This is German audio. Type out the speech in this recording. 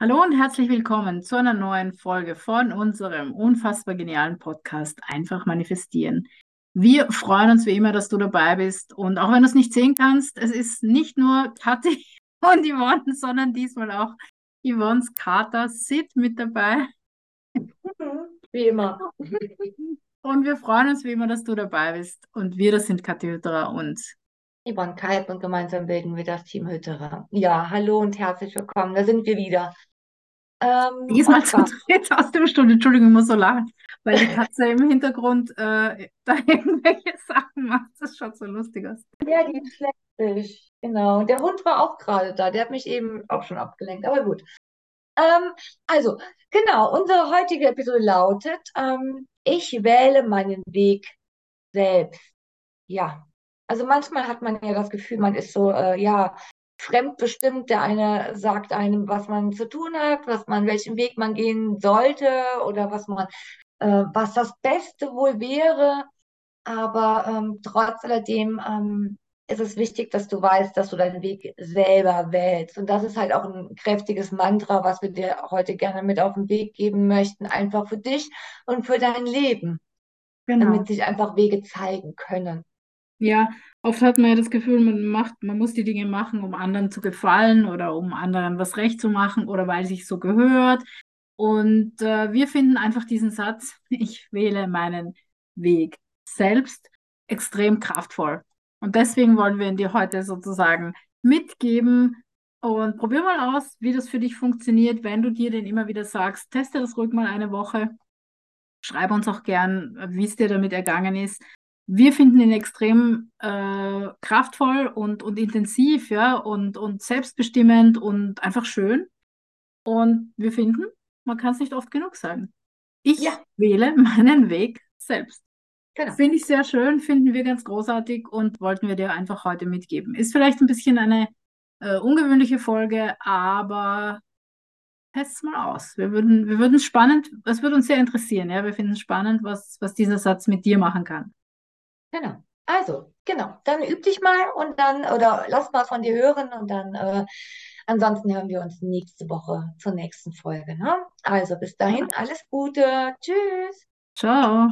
Hallo und herzlich willkommen zu einer neuen Folge von unserem unfassbar genialen Podcast Einfach manifestieren. Wir freuen uns wie immer, dass du dabei bist und auch wenn du es nicht sehen kannst, es ist nicht nur Kathi und Yvonne, sondern diesmal auch Yvonnes Kater Sid mit dabei. Wie immer. Und wir freuen uns wie immer, dass du dabei bist. Und wir, das sind Kathi Hütterer und Yvonne Kalb und gemeinsam bilden wir das Team Hütterer. Ja, hallo und herzlich willkommen. Da sind wir wieder. Ähm, Diesmal zu dritt aus dem Studio. Entschuldigung, ich muss so lachen, weil die Katze im Hintergrund äh, da irgendwelche Sachen macht. Das schaut so lustig aus. Ja, die schlägt sich. Genau. Der Hund war auch gerade da. Der hat mich eben auch schon abgelenkt. Aber gut. Ähm, also, genau. Unsere heutige Episode lautet: ähm, Ich wähle meinen Weg selbst. Ja. Also manchmal hat man ja das Gefühl, man ist so, äh, ja, fremdbestimmt. Der eine sagt einem, was man zu tun hat, was man, welchen Weg man gehen sollte oder was man, äh, was das Beste wohl wäre. Aber ähm, trotz alledem ähm, ist es wichtig, dass du weißt, dass du deinen Weg selber wählst. Und das ist halt auch ein kräftiges Mantra, was wir dir heute gerne mit auf den Weg geben möchten, einfach für dich und für dein Leben, genau. damit sich einfach Wege zeigen können. Ja, oft hat man ja das Gefühl, man macht, man muss die Dinge machen, um anderen zu gefallen oder um anderen was recht zu machen oder weil sich so gehört. Und äh, wir finden einfach diesen Satz, ich wähle meinen Weg selbst, extrem kraftvoll. Und deswegen wollen wir ihn dir heute sozusagen mitgeben und probier mal aus, wie das für dich funktioniert, wenn du dir den immer wieder sagst, teste das ruhig mal eine Woche. Schreib uns auch gern, wie es dir damit ergangen ist wir finden ihn extrem äh, kraftvoll und, und intensiv, ja, und, und selbstbestimmend und einfach schön. Und wir finden, man kann es nicht oft genug sagen. Ich ja. wähle meinen Weg selbst. Genau. Finde ich sehr schön, finden wir ganz großartig und wollten wir dir einfach heute mitgeben. Ist vielleicht ein bisschen eine äh, ungewöhnliche Folge, aber test es mal aus. Wir würden, wir würden es spannend, das würde uns sehr interessieren, ja. Wir finden es spannend, was, was dieser Satz mit dir machen kann. Genau. Also, genau. Dann üb dich mal und dann, oder lass mal von dir hören und dann, äh, ansonsten hören wir uns nächste Woche zur nächsten Folge. Ne? Also bis dahin, alles Gute. Tschüss. Ciao.